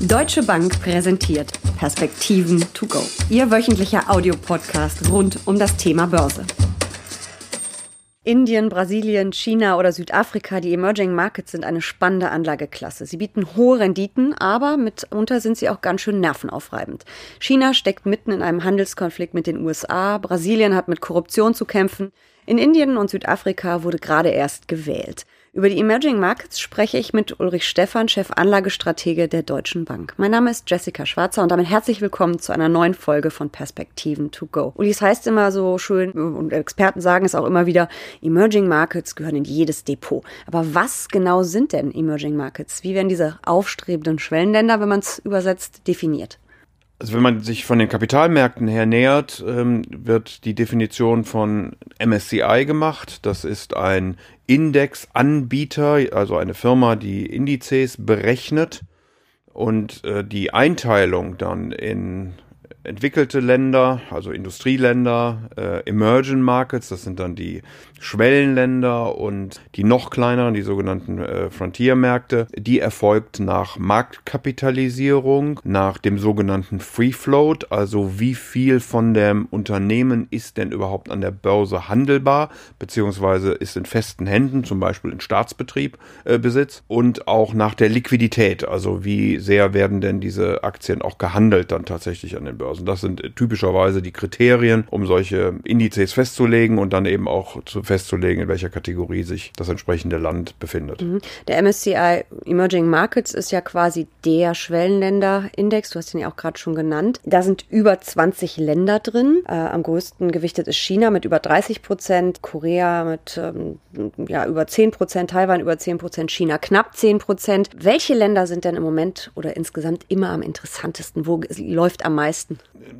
Deutsche Bank präsentiert Perspektiven to go. Ihr wöchentlicher Audiopodcast rund um das Thema Börse. Indien, Brasilien, China oder Südafrika, die Emerging Markets sind eine spannende Anlageklasse. Sie bieten hohe Renditen, aber mitunter sind sie auch ganz schön nervenaufreibend. China steckt mitten in einem Handelskonflikt mit den USA, Brasilien hat mit Korruption zu kämpfen, in Indien und Südafrika wurde gerade erst gewählt. Über die Emerging Markets spreche ich mit Ulrich Stephan, Chef Anlagestratege der Deutschen Bank. Mein Name ist Jessica Schwarzer und damit herzlich willkommen zu einer neuen Folge von Perspektiven to go. Uli, es heißt immer so schön, und Experten sagen es auch immer wieder, Emerging Markets gehören in jedes Depot. Aber was genau sind denn Emerging Markets? Wie werden diese aufstrebenden Schwellenländer, wenn man es übersetzt, definiert? Also wenn man sich von den Kapitalmärkten her nähert, ähm, wird die Definition von MSCI gemacht. Das ist ein Indexanbieter, also eine Firma, die Indizes berechnet und äh, die Einteilung dann in entwickelte Länder, also Industrieländer, äh, Emerging Markets, das sind dann die Schwellenländer und die noch kleineren, die sogenannten äh, Frontiermärkte, die erfolgt nach Marktkapitalisierung, nach dem sogenannten Free Float, also wie viel von dem Unternehmen ist denn überhaupt an der Börse handelbar, beziehungsweise ist in festen Händen, zum Beispiel in Staatsbetrieb äh, Besitz und auch nach der Liquidität, also wie sehr werden denn diese Aktien auch gehandelt dann tatsächlich an den Börsen. Das sind typischerweise die Kriterien, um solche Indizes festzulegen und dann eben auch zu festzulegen, in welcher Kategorie sich das entsprechende Land befindet. Mhm. Der MSCI Emerging Markets ist ja quasi der Schwellenländerindex. Du hast ihn ja auch gerade schon genannt. Da sind über 20 Länder drin. Äh, am größten gewichtet ist China mit über 30 Prozent, Korea mit ähm, ja, über 10 Prozent, Taiwan über 10 Prozent, China knapp 10 Prozent. Welche Länder sind denn im Moment oder insgesamt immer am interessantesten? Wo läuft am meisten?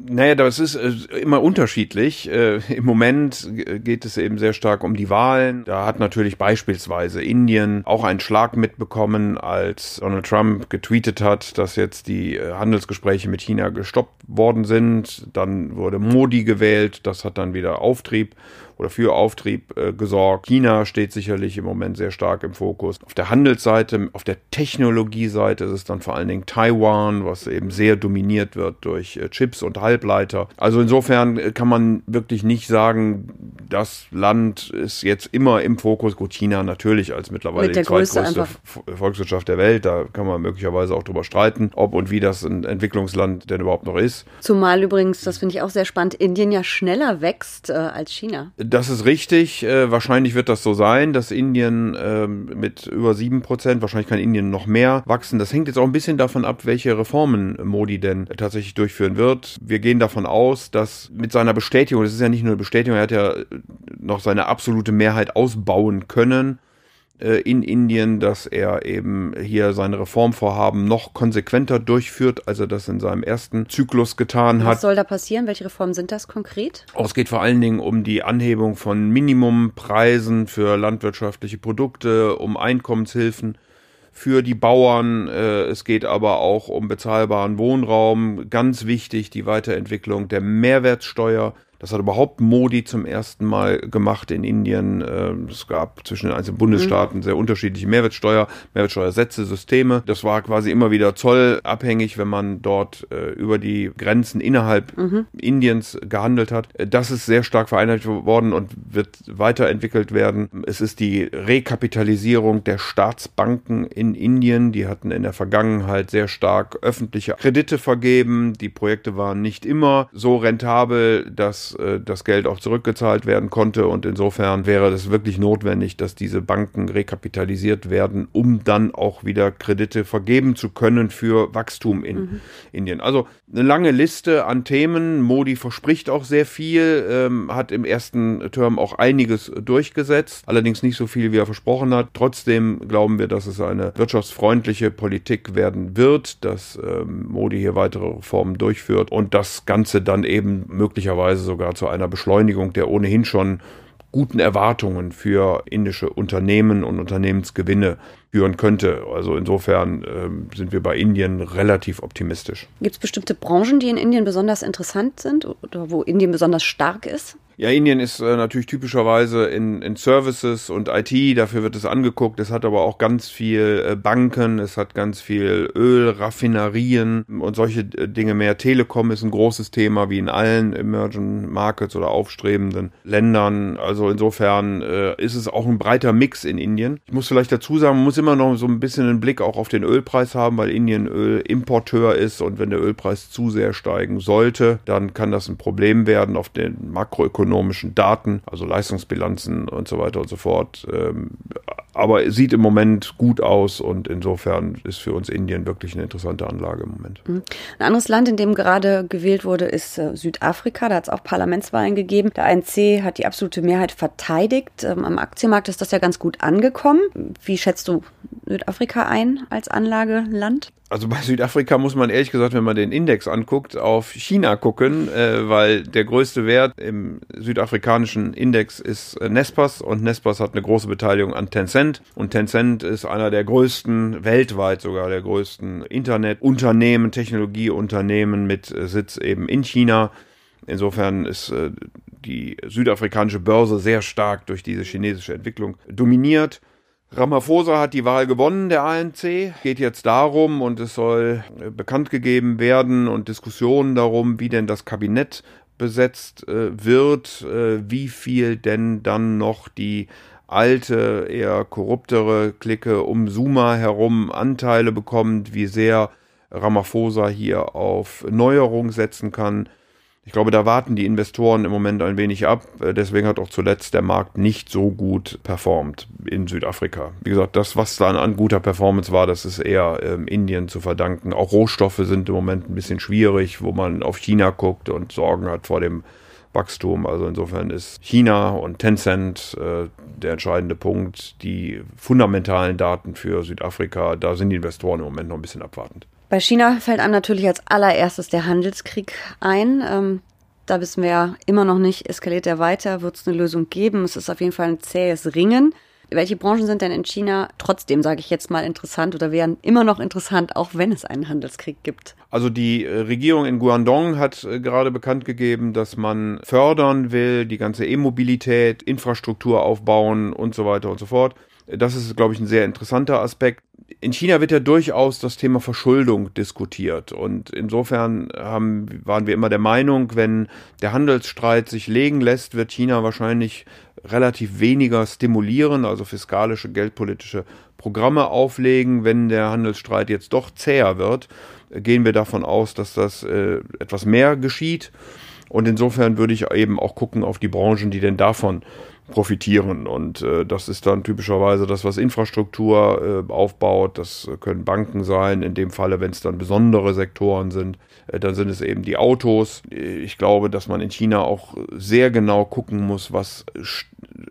Naja, das ist äh, immer unterschiedlich. Äh, Im Moment geht es eben sehr stark um die Wahlen. Da hat natürlich beispielsweise Indien auch einen Schlag mitbekommen, als Donald Trump getweetet hat, dass jetzt die äh, Handelsgespräche mit China gestoppt worden sind. Dann wurde Modi gewählt. Das hat dann wieder Auftrieb oder für Auftrieb äh, gesorgt. China steht sicherlich im Moment sehr stark im Fokus. Auf der Handelsseite, auf der Technologieseite ist es dann vor allen Dingen Taiwan, was eben sehr dominiert wird durch äh, Chips und Halbleiter. Also insofern äh, kann man wirklich nicht sagen, das Land ist jetzt immer im Fokus. Gut, China natürlich als mittlerweile die zweitgrößte Volkswirtschaft der Welt. Da kann man möglicherweise auch drüber streiten, ob und wie das ein Entwicklungsland denn überhaupt noch ist. Zumal übrigens, das finde ich auch sehr spannend, Indien ja schneller wächst äh, als China. Das ist richtig. Äh, wahrscheinlich wird das so sein, dass Indien äh, mit über sieben Prozent, wahrscheinlich kann Indien noch mehr wachsen. Das hängt jetzt auch ein bisschen davon ab, welche Reformen Modi denn tatsächlich durchführen wird. Wir gehen davon aus, dass mit seiner Bestätigung, das ist ja nicht nur eine Bestätigung, er hat ja noch seine absolute Mehrheit ausbauen können in Indien, dass er eben hier seine Reformvorhaben noch konsequenter durchführt, als er das in seinem ersten Zyklus getan hat. Was soll da passieren? Welche Reformen sind das konkret? Oh, es geht vor allen Dingen um die Anhebung von Minimumpreisen für landwirtschaftliche Produkte, um Einkommenshilfen für die Bauern. Äh, es geht aber auch um bezahlbaren Wohnraum. Ganz wichtig die Weiterentwicklung der Mehrwertsteuer das hat überhaupt Modi zum ersten Mal gemacht in Indien. Ähm, es gab zwischen den einzelnen Bundesstaaten sehr unterschiedliche Mehrwertsteuer, Mehrwertsteuersätze, Systeme. Das war quasi immer wieder zollabhängig, wenn man dort äh, über die Grenzen innerhalb mhm. Indiens gehandelt hat. Das ist sehr stark vereinheitlicht worden und wird weiterentwickelt werden. Es ist die Rekapitalisierung der Staatsbanken in Indien. Die hatten in der Vergangenheit sehr stark öffentliche Kredite vergeben. Die Projekte waren nicht immer so rentabel, dass äh, das Geld auch zurückgezahlt werden konnte. Und insofern wäre es wirklich notwendig, dass diese Banken rekapitalisiert werden, um dann auch wieder Kredite vergeben zu können für Wachstum in mhm. Indien. Also eine lange Liste an Themen. Modi verspricht auch sehr viel, ähm, hat im ersten Term auch einiges durchgesetzt, allerdings nicht so viel, wie er versprochen hat. Trotzdem glauben wir, dass es eine wirtschaftsfreundliche Politik werden wird, dass ähm, Modi hier weitere Reformen durchführt und das Ganze dann eben möglicherweise so sogar zu einer Beschleunigung der ohnehin schon guten Erwartungen für indische Unternehmen und Unternehmensgewinne führen könnte. Also insofern äh, sind wir bei Indien relativ optimistisch. Gibt es bestimmte Branchen, die in Indien besonders interessant sind oder wo Indien besonders stark ist? Ja, Indien ist äh, natürlich typischerweise in, in Services und IT, dafür wird es angeguckt. Es hat aber auch ganz viel äh, Banken, es hat ganz viel Öl, Raffinerien und solche äh, Dinge mehr. Telekom ist ein großes Thema, wie in allen Emerging Markets oder aufstrebenden Ländern. Also insofern äh, ist es auch ein breiter Mix in Indien. Ich muss vielleicht dazu sagen, man muss immer noch so ein bisschen einen Blick auch auf den Ölpreis haben, weil Indien Ölimporteur ist und wenn der Ölpreis zu sehr steigen sollte, dann kann das ein Problem werden auf den makroökonomischen ökonomischen Daten, also Leistungsbilanzen und so weiter und so fort. Ähm, aber es sieht im Moment gut aus und insofern ist für uns Indien wirklich eine interessante Anlage im Moment. Mhm. Ein anderes Land, in dem gerade gewählt wurde, ist äh, Südafrika. Da hat es auch Parlamentswahlen gegeben. Der ANC hat die absolute Mehrheit verteidigt. Ähm, am Aktienmarkt ist das ja ganz gut angekommen. Wie schätzt du Südafrika ein als Anlageland? Also bei Südafrika muss man ehrlich gesagt, wenn man den Index anguckt, auf China gucken, äh, weil der größte Wert im südafrikanischen Index ist äh, Nespas und Nespas hat eine große Beteiligung an Tencent und Tencent ist einer der größten, weltweit sogar der größten Internetunternehmen, Technologieunternehmen mit äh, Sitz eben in China. Insofern ist äh, die südafrikanische Börse sehr stark durch diese chinesische Entwicklung dominiert. Ramaphosa hat die Wahl gewonnen, der ANC. Geht jetzt darum, und es soll äh, bekannt gegeben werden und Diskussionen darum, wie denn das Kabinett besetzt äh, wird, äh, wie viel denn dann noch die alte, eher korruptere Clique um Suma herum Anteile bekommt, wie sehr Ramaphosa hier auf Neuerung setzen kann. Ich glaube, da warten die Investoren im Moment ein wenig ab. Äh, deswegen hat auch zuletzt der Markt nicht so gut performt in Südafrika. Wie gesagt, das, was dann an guter Performance war, das ist eher ähm, Indien zu verdanken. Auch Rohstoffe sind im Moment ein bisschen schwierig, wo man auf China guckt und Sorgen hat vor dem Wachstum. Also insofern ist China und Tencent äh, der entscheidende Punkt. Die fundamentalen Daten für Südafrika, da sind die Investoren im Moment noch ein bisschen abwartend. Bei China fällt einem natürlich als allererstes der Handelskrieg ein. Ähm, da wissen wir ja immer noch nicht, eskaliert er weiter, wird es eine Lösung geben. Es ist auf jeden Fall ein zähes Ringen. Welche Branchen sind denn in China trotzdem, sage ich jetzt mal, interessant oder wären immer noch interessant, auch wenn es einen Handelskrieg gibt? Also die äh, Regierung in Guangdong hat äh, gerade bekannt gegeben, dass man fördern will, die ganze E-Mobilität, Infrastruktur aufbauen und so weiter und so fort. Das ist, glaube ich, ein sehr interessanter Aspekt in China wird ja durchaus das Thema Verschuldung diskutiert. Und insofern haben, waren wir immer der Meinung, wenn der Handelsstreit sich legen lässt, wird China wahrscheinlich relativ weniger stimulieren, also fiskalische, geldpolitische Programme auflegen. Wenn der Handelsstreit jetzt doch zäher wird, gehen wir davon aus, dass das äh, etwas mehr geschieht. Und insofern würde ich eben auch gucken auf die Branchen, die denn davon profitieren. Und äh, das ist dann typischerweise das, was Infrastruktur äh, aufbaut. Das können Banken sein. In dem Falle, wenn es dann besondere Sektoren sind, äh, dann sind es eben die Autos. Ich glaube, dass man in China auch sehr genau gucken muss, was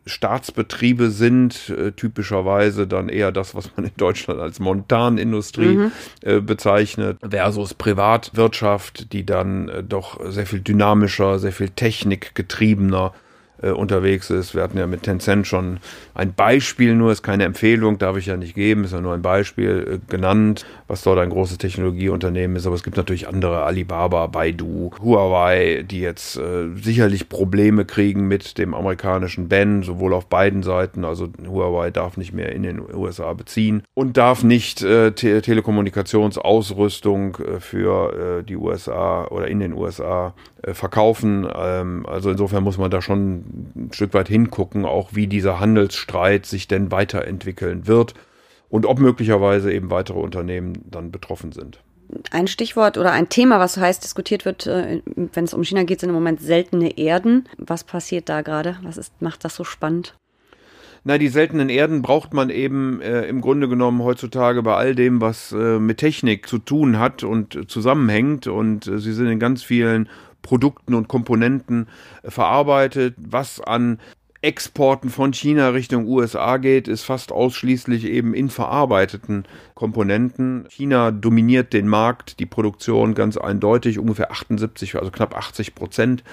Staatsbetriebe sind. Äh, typischerweise dann eher das, was man in Deutschland als Montanindustrie mhm. Äh, bezeichnet, versus Privatwirtschaft, die dann äh, doch sehr viel dynamischer, sehr viel technikgetriebener äh, unterwegs ist. Wir hatten ja mit Tencent schon ein Beispiel nur, ist keine Empfehlung, darf ich ja nicht geben, ist ja nur ein Beispiel äh, genannt, was dort ein großes Technologieunternehmen ist. Aber es gibt natürlich andere, Alibaba, Baidu, Huawei, die jetzt äh, sicherlich Probleme kriegen mit dem amerikanischen Ban, sowohl auf beiden Seiten. Also Huawei darf nicht mehr in den USA beziehen und darf nicht äh, Te Telekommunikationsausrüstung für die USA oder in den USA verkaufen. Ähm, also insofern muss man da schon ein Stück weit hingucken, auch wie dieser Handelsstreit sich denn weiterentwickeln wird und ob möglicherweise eben weitere Unternehmen dann betroffen sind. Ein Stichwort oder ein Thema, was heiß diskutiert wird, äh, wenn es um China geht, sind im Moment seltene Erden. Was passiert da gerade? Was ist, macht das so spannend? Na, die seltenen Erden braucht man eben äh, im Grunde genommen heutzutage bei all dem, was äh, mit Technik zu tun hat und zusammenhängt. Und äh, sie sind in ganz vielen Produkten und Komponenten äh, verarbeitet, was an Exporten von China Richtung USA geht, ist fast ausschließlich eben in verarbeiteten Komponenten. China dominiert den Markt, die Produktion ganz eindeutig, ungefähr 78, also knapp 80 Prozent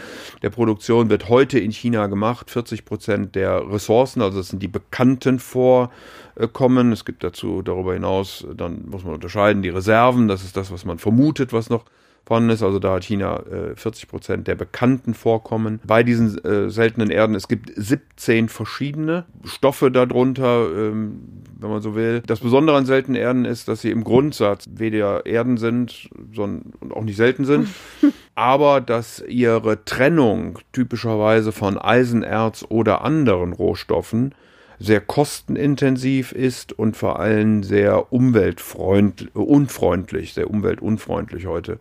der Produktion wird heute in China gemacht, 40 Prozent der Ressourcen, also das sind die bekannten Vorkommen. Es gibt dazu darüber hinaus, dann muss man unterscheiden, die Reserven, das ist das, was man vermutet, was noch vorhanden ist. Also da hat China äh, 40 Prozent der bekannten Vorkommen. Bei diesen äh, seltenen Erden, es gibt 17 verschiedene Stoffe darunter, ähm, wenn man so will. Das Besondere an seltenen Erden ist, dass sie im Grundsatz weder Erden sind sondern, und auch nicht selten sind. aber dass ihre Trennung typischerweise von Eisenerz oder anderen Rohstoffen sehr kostenintensiv ist und vor allem sehr umweltfreundlich, unfreundlich, sehr umweltunfreundlich heute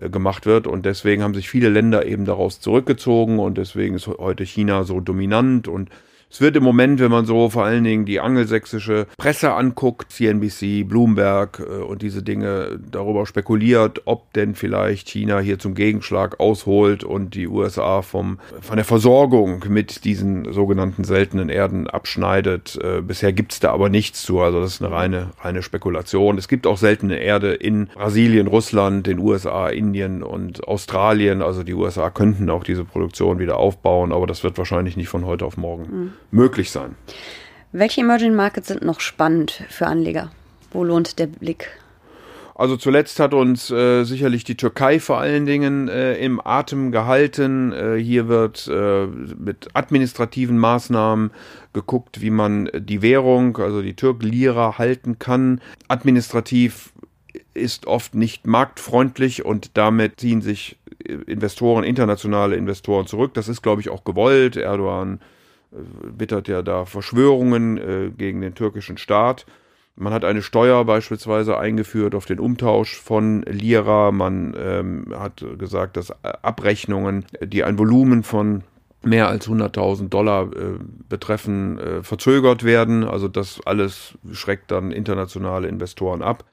gemacht wird. Und deswegen haben sich viele Länder eben daraus zurückgezogen und deswegen ist heute China so dominant und es wird im Moment, wenn man so vor allen Dingen die angelsächsische Presse anguckt, CNBC, Bloomberg äh, und diese Dinge darüber spekuliert, ob denn vielleicht China hier zum Gegenschlag ausholt und die USA vom, von der Versorgung mit diesen sogenannten seltenen Erden abschneidet. Äh, bisher gibt es da aber nichts zu, also das ist eine reine, reine Spekulation. Es gibt auch seltene Erde in Brasilien, Russland, den USA, Indien und Australien. Also die USA könnten auch diese Produktion wieder aufbauen, aber das wird wahrscheinlich nicht von heute auf morgen. Mhm möglich sein. Welche Emerging Markets sind noch spannend für Anleger? Wo lohnt der Blick? Also zuletzt hat uns äh, sicherlich die Türkei vor allen Dingen äh, im Atem gehalten. Äh, hier wird äh, mit administrativen Maßnahmen geguckt, wie man die Währung, also die Türk-Lira, halten kann. Administrativ ist oft nicht marktfreundlich und damit ziehen sich äh, Investoren, internationale Investoren zurück. Das ist, glaube ich, auch gewollt. Erdogan wittert ja da Verschwörungen äh, gegen den türkischen Staat. Man hat eine Steuer beispielsweise eingeführt auf den Umtausch von Lira. Man ähm, hat gesagt, dass Abrechnungen, die ein Volumen von mehr als 100.000 Dollar äh, betreffen, äh, verzögert werden. Also das alles schreckt dann internationale Investoren ab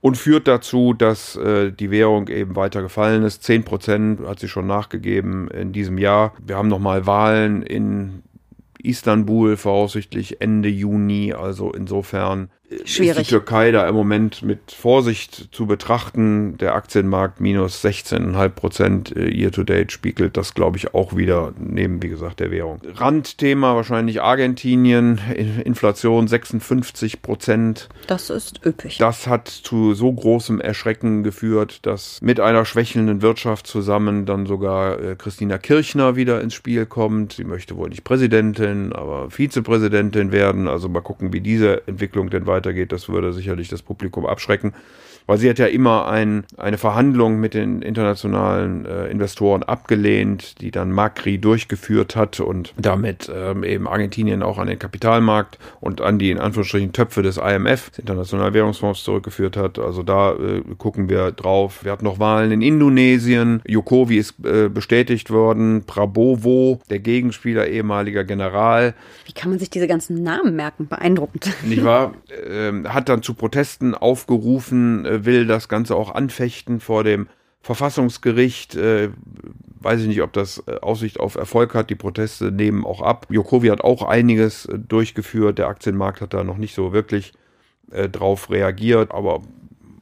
und führt dazu, dass äh, die Währung eben weiter gefallen ist. 10 Prozent hat sie schon nachgegeben in diesem Jahr. Wir haben nochmal Wahlen in Istanbul voraussichtlich Ende Juni. Also insofern Schwierig. ist die Türkei da im Moment mit Vorsicht zu betrachten. Der Aktienmarkt minus 16,5 Prozent äh, year-to-date spiegelt das, glaube ich, auch wieder neben, wie gesagt, der Währung. Randthema wahrscheinlich Argentinien, Inflation 56 Prozent. Das ist üppig. Das hat zu so großem Erschrecken geführt, dass mit einer schwächelnden Wirtschaft zusammen dann sogar äh, Christina Kirchner wieder ins Spiel kommt. Sie möchte wohl nicht Präsidentin, aber Vizepräsidentin werden. Also mal gucken, wie diese Entwicklung denn weiter weitergeht, das würde sicherlich das Publikum abschrecken weil sie hat ja immer ein, eine Verhandlung mit den internationalen äh, Investoren abgelehnt, die dann Macri durchgeführt hat und damit ähm, eben Argentinien auch an den Kapitalmarkt und an die in Anführungsstrichen Töpfe des IMF, des Internationalen Währungsfonds, zurückgeführt hat. Also da äh, gucken wir drauf. Wir hatten noch Wahlen in Indonesien. Jokowi ist äh, bestätigt worden. Prabowo, der Gegenspieler, ehemaliger General. Wie kann man sich diese ganzen Namen merken? Beeindruckend. Nicht wahr? Ähm, hat dann zu Protesten aufgerufen, äh, will das Ganze auch anfechten vor dem Verfassungsgericht. Äh, weiß ich nicht, ob das äh, Aussicht auf Erfolg hat. Die Proteste nehmen auch ab. Jokowi hat auch einiges äh, durchgeführt. Der Aktienmarkt hat da noch nicht so wirklich äh, drauf reagiert. Aber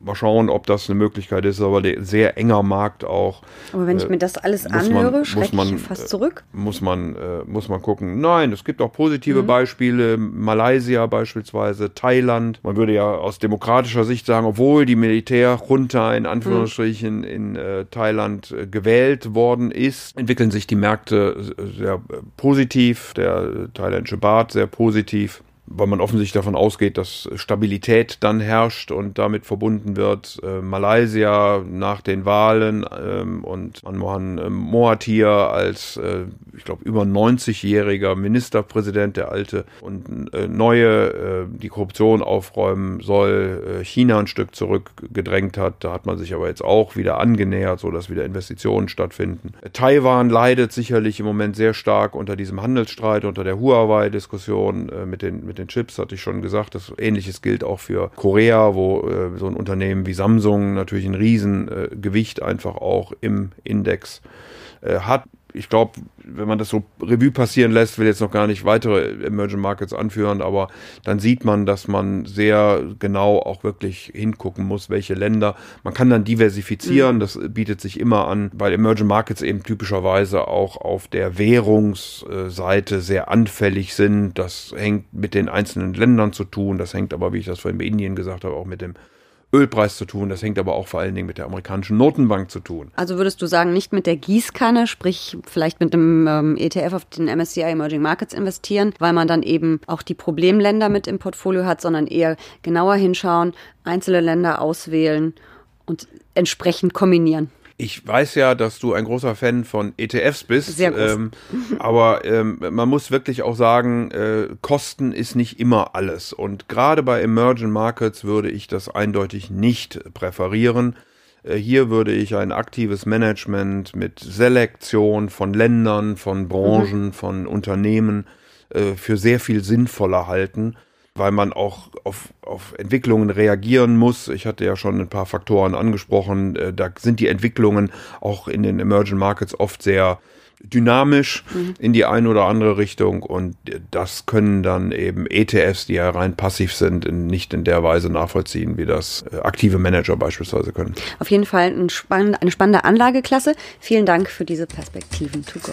mal schauen, ob das eine Möglichkeit ist, aber ein sehr enger Markt auch. Aber wenn ich mir das alles anhöre, schrecke man, ich fast zurück. Muss man, äh, muss man gucken. Nein, es gibt auch positive mhm. Beispiele. Malaysia beispielsweise, Thailand. Man würde ja aus demokratischer Sicht sagen, obwohl die Militärjunta in Anführungsstrichen mhm. in äh, Thailand äh, gewählt worden ist, entwickeln sich die Märkte sehr positiv. Der thailändische Baht sehr positiv weil man offensichtlich davon ausgeht, dass Stabilität dann herrscht und damit verbunden wird äh, Malaysia nach den Wahlen ähm, und Manmohan äh, Mohathir als, äh, ich glaube, über 90-jähriger Ministerpräsident, der alte und äh, neue, äh, die Korruption aufräumen soll, äh, China ein Stück zurückgedrängt hat. Da hat man sich aber jetzt auch wieder angenähert, so dass wieder Investitionen stattfinden. Taiwan leidet sicherlich im Moment sehr stark unter diesem Handelsstreit, unter der Huawei-Diskussion mit den mit den Chips, hatte ich schon gesagt. Das Ähnliches gilt auch für Korea, wo äh, so ein Unternehmen wie Samsung natürlich ein Riesengewicht äh, einfach auch im Index äh, hat. Ich glaube, wenn man das so Revue passieren lässt, will jetzt noch gar nicht weitere Emerging Markets anführen, aber dann sieht man, dass man sehr genau auch wirklich hingucken muss, welche Länder. Man kann dann diversifizieren, mhm. das bietet sich immer an, weil Emerging Markets eben typischerweise auch auf der Währungsseite sehr anfällig sind. Das hängt mit den einzelnen Ländern zu tun, das hängt aber, wie ich das vorhin bei Indien gesagt habe, auch mit dem Ölpreis zu tun. Das hängt aber auch vor allen Dingen mit der amerikanischen Notenbank zu tun. Also würdest du sagen, nicht mit der Gießkanne, sprich vielleicht mit dem ähm, ETF auf den MSCI Emerging Markets investieren, weil man dann eben auch die Problemländer mit im Portfolio hat, sondern eher genauer hinschauen, einzelne Länder auswählen und entsprechend kombinieren. Ich weiß ja, dass du ein großer Fan von ETFs bist. Sehr groß. Ähm, aber ähm, man muss wirklich auch sagen, äh, Kosten ist nicht immer alles. Und gerade bei Emerging Markets würde ich das eindeutig nicht präferieren. Äh, hier würde ich ein aktives Management mit Selektion von Ländern, von Branchen, mhm. von Unternehmen äh, für sehr viel sinnvoller halten weil man auch auf, auf Entwicklungen reagieren muss. Ich hatte ja schon ein paar Faktoren angesprochen. Äh, da sind die Entwicklungen auch in den Emerging Markets oft sehr dynamisch mhm. in die eine oder andere Richtung und das können dann eben ETFs, die ja rein passiv sind, nicht in der Weise nachvollziehen, wie das äh, aktive Manager beispielsweise können. Auf jeden Fall eine spannende Anlageklasse. Vielen Dank für diese Perspektiven to go.